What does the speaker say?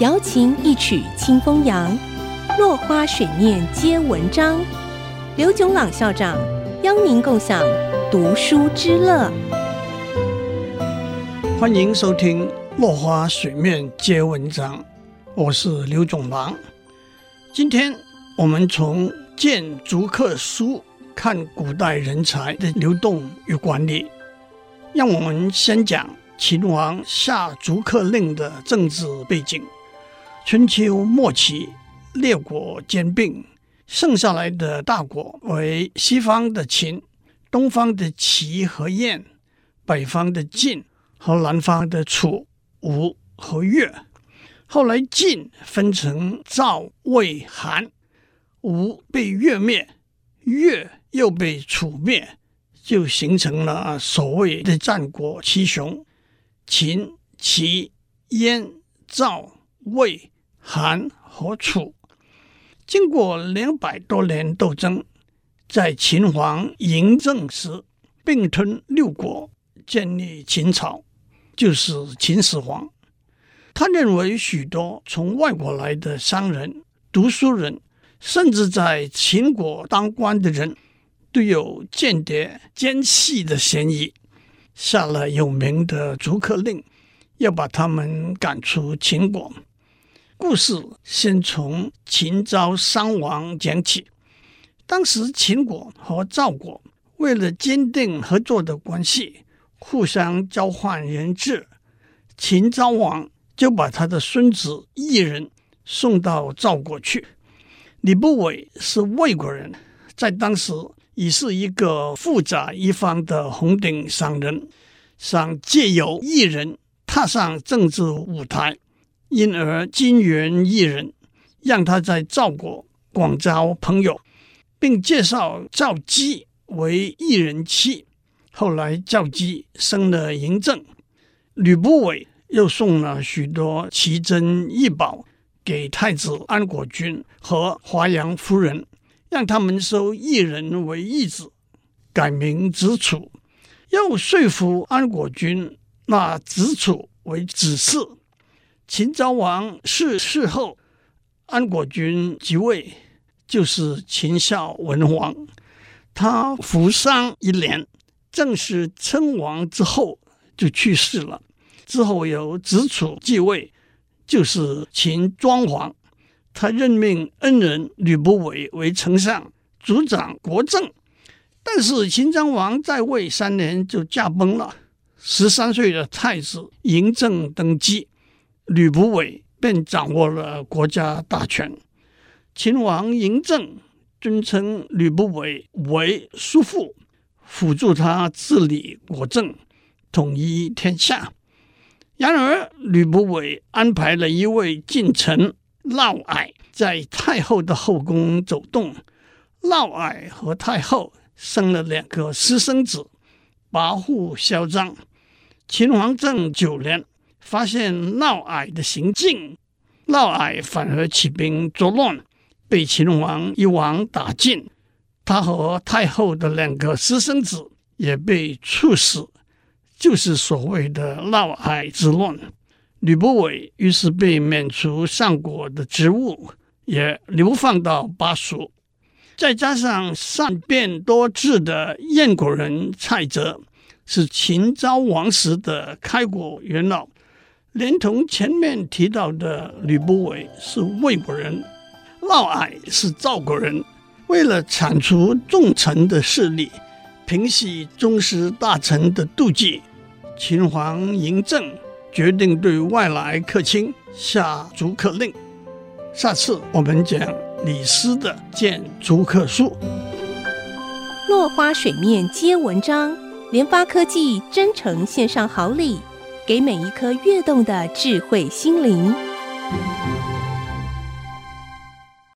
瑶琴一曲清风扬，落花水面皆文章。刘炯朗校长邀您共享读书之乐。欢迎收听《落花水面皆文章》，我是刘炯朗。今天我们从谏逐客书看古代人才的流动与管理。让我们先讲秦王下逐客令的政治背景。春秋末期，列国兼并，剩下来的大国为西方的秦、东方的齐和燕、北方的晋和南方的楚、吴和越。后来晋分成赵、魏、韩，吴被越灭，越又被楚灭，就形成了所谓的战国七雄：秦、齐、燕、赵、魏。韩和楚经过两百多年斗争，在秦皇嬴政时并吞六国，建立秦朝，就是秦始皇。他认为许多从外国来的商人、读书人，甚至在秦国当官的人，都有间谍奸细的嫌疑，下了有名的逐客令，要把他们赶出秦国。故事先从秦昭襄王讲起。当时秦国和赵国为了坚定合作的关系，互相交换人质。秦昭王就把他的孙子异人送到赵国去。吕不韦是魏国人，在当时已是一个富甲一方的红顶商人，想借由异人踏上政治舞台。因而金援一人，让他在赵国广交朋友，并介绍赵姬为一人妻。后来赵姬生了嬴政，吕不韦又送了许多奇珍异宝给太子安国君和华阳夫人，让他们收异人为义子，改名子楚。又说服安国君纳子楚为子嗣。秦昭王逝世后，安国君即位，就是秦孝文王。他服丧一年，正式称王之后就去世了。之后由子楚继位，就是秦庄王。他任命恩人吕不韦为丞相，主掌国政。但是秦昭王在位三年就驾崩了。十三岁的太子嬴政登基。吕不韦便掌握了国家大权，秦王嬴政尊称吕不韦为叔父，辅助他治理国政，统一天下。然而，吕不韦安排了一位近臣嫪毐在太后的后宫走动，嫪毐和太后生了两个私生子，跋扈嚣张。秦王政九年。发现嫪毐的行径，嫪毐反而起兵作乱，被秦王一网打尽。他和太后的两个私生子也被处死，就是所谓的嫪毐之乱。吕不韦于是被免除上国的职务，也流放到巴蜀。再加上善变多智的燕国人蔡泽，是秦昭王时的开国元老。连同前面提到的吕不韦是魏国人，嫪毐是赵国人，为了铲除重臣的势力，平息宗室大臣的妒忌，秦皇嬴政决定对外来客卿下逐客令。下次我们讲李斯的谏逐客书。落花水面皆文章，联发科技真诚献上好礼。给每一颗跃动的智慧心灵。